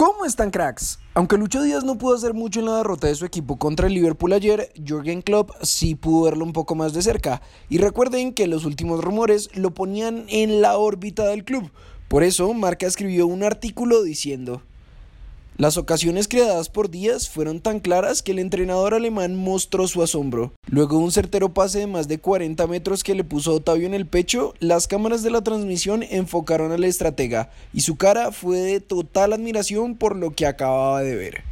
¿Cómo están cracks? Aunque Lucho Díaz no pudo hacer mucho en la derrota de su equipo contra el Liverpool ayer, Jürgen Klopp sí pudo verlo un poco más de cerca. Y recuerden que los últimos rumores lo ponían en la órbita del club. Por eso, Marca escribió un artículo diciendo: las ocasiones creadas por Díaz fueron tan claras que el entrenador alemán mostró su asombro. Luego de un certero pase de más de 40 metros que le puso Otavio en el pecho, las cámaras de la transmisión enfocaron al estratega y su cara fue de total admiración por lo que acababa de ver.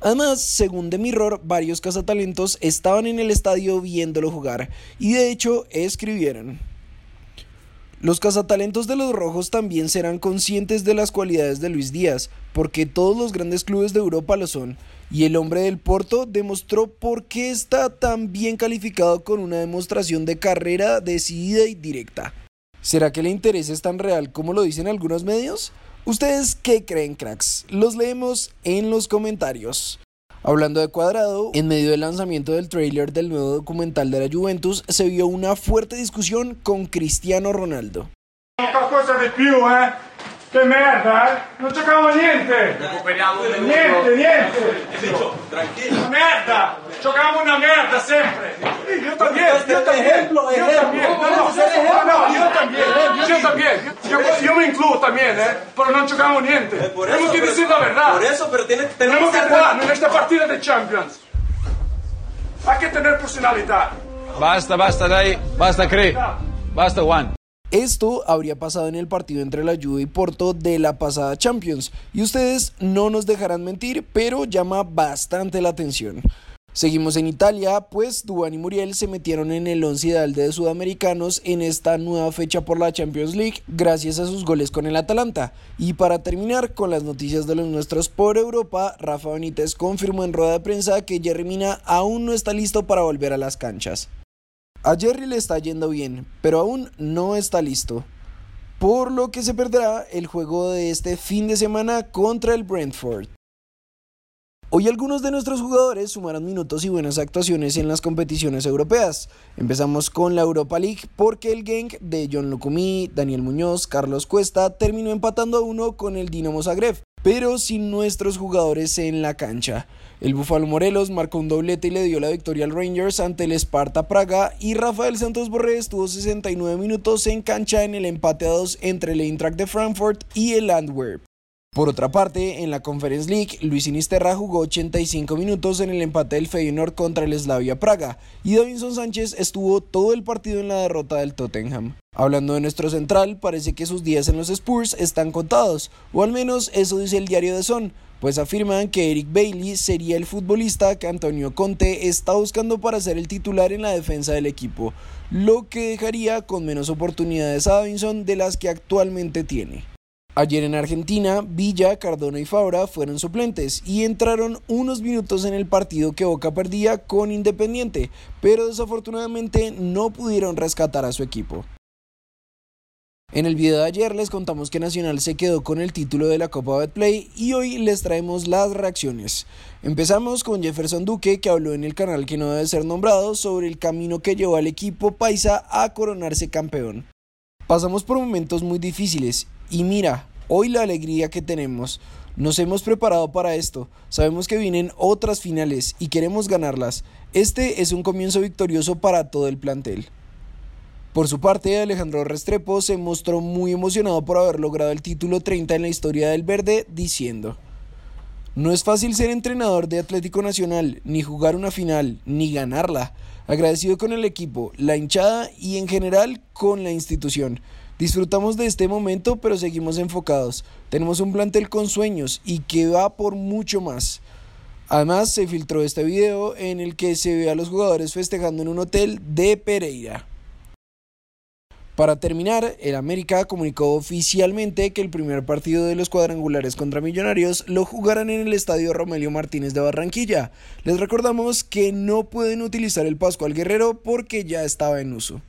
Además, según The Mirror, varios cazatalentos estaban en el estadio viéndolo jugar y de hecho escribieron. Los cazatalentos de los rojos también serán conscientes de las cualidades de Luis Díaz, porque todos los grandes clubes de Europa lo son, y el hombre del Porto demostró por qué está tan bien calificado con una demostración de carrera decidida y directa. ¿Será que el interés es tan real como lo dicen algunos medios? ¿Ustedes qué creen, cracks? Los leemos en los comentarios. Hablando de Cuadrado, en medio del lanzamiento del trailer del nuevo documental de la Juventus, se vio una fuerte discusión con Cristiano Ronaldo. Che merda, eh? Non giocavamo niente! Recuperiamo un Niente, niente! Tranquilo. Merda! Giocavamo una merda sempre! Io también, Este io también, ejemplo. también, no, no, no, no, ejemplo. io también, io también, io me includo también, eh? Pero non giocavamo niente! Eh, Tenemos que decir la verdad! Por eso, pero tiene, Tenemos que jugar en esta partida de Champions! Hay que tener personalidad! Basta, basta, dai. Basta, Cri. Basta, Juan. Esto habría pasado en el partido entre la Juve y Porto de la pasada Champions, y ustedes no nos dejarán mentir, pero llama bastante la atención. Seguimos en Italia, pues Duván y Muriel se metieron en el once ideal de sudamericanos en esta nueva fecha por la Champions League gracias a sus goles con el Atalanta. Y para terminar con las noticias de los nuestros por Europa, Rafa Benítez confirmó en rueda de prensa que Jerry Mina aún no está listo para volver a las canchas. A Jerry le está yendo bien, pero aún no está listo. Por lo que se perderá el juego de este fin de semana contra el Brentford. Hoy algunos de nuestros jugadores sumarán minutos y buenas actuaciones en las competiciones europeas. Empezamos con la Europa League porque el Genk de John Locumí, Daniel Muñoz, Carlos Cuesta terminó empatando a uno con el Dinamo Zagreb, pero sin nuestros jugadores en la cancha. El Búfalo Morelos marcó un doblete y le dio la victoria al Rangers ante el Sparta Praga y Rafael Santos Borré estuvo 69 minutos en cancha en el empate a 2 entre el Eintracht de Frankfurt y el Antwerp. Por otra parte, en la Conference League, Luis Sinisterra jugó 85 minutos en el empate del Feyenoord contra el Slavia Praga y Davinson Sánchez estuvo todo el partido en la derrota del Tottenham. Hablando de nuestro central, parece que sus días en los Spurs están contados, o al menos eso dice el diario de Son, pues afirman que Eric Bailey sería el futbolista que Antonio Conte está buscando para ser el titular en la defensa del equipo, lo que dejaría con menos oportunidades a Davinson de las que actualmente tiene. Ayer en Argentina, Villa, Cardona y Fabra fueron suplentes y entraron unos minutos en el partido que Boca perdía con Independiente, pero desafortunadamente no pudieron rescatar a su equipo. En el video de ayer les contamos que Nacional se quedó con el título de la Copa Betplay y hoy les traemos las reacciones. Empezamos con Jefferson Duque que habló en el canal que no debe ser nombrado sobre el camino que llevó al equipo paisa a coronarse campeón. Pasamos por momentos muy difíciles y mira, hoy la alegría que tenemos. Nos hemos preparado para esto, sabemos que vienen otras finales y queremos ganarlas. Este es un comienzo victorioso para todo el plantel. Por su parte, Alejandro Restrepo se mostró muy emocionado por haber logrado el título 30 en la historia del verde, diciendo, No es fácil ser entrenador de Atlético Nacional, ni jugar una final, ni ganarla. Agradecido con el equipo, la hinchada y en general con la institución. Disfrutamos de este momento, pero seguimos enfocados. Tenemos un plantel con sueños y que va por mucho más. Además, se filtró este video en el que se ve a los jugadores festejando en un hotel de Pereira. Para terminar, el América comunicó oficialmente que el primer partido de los cuadrangulares contra Millonarios lo jugarán en el estadio Romelio Martínez de Barranquilla. Les recordamos que no pueden utilizar el Pascual Guerrero porque ya estaba en uso.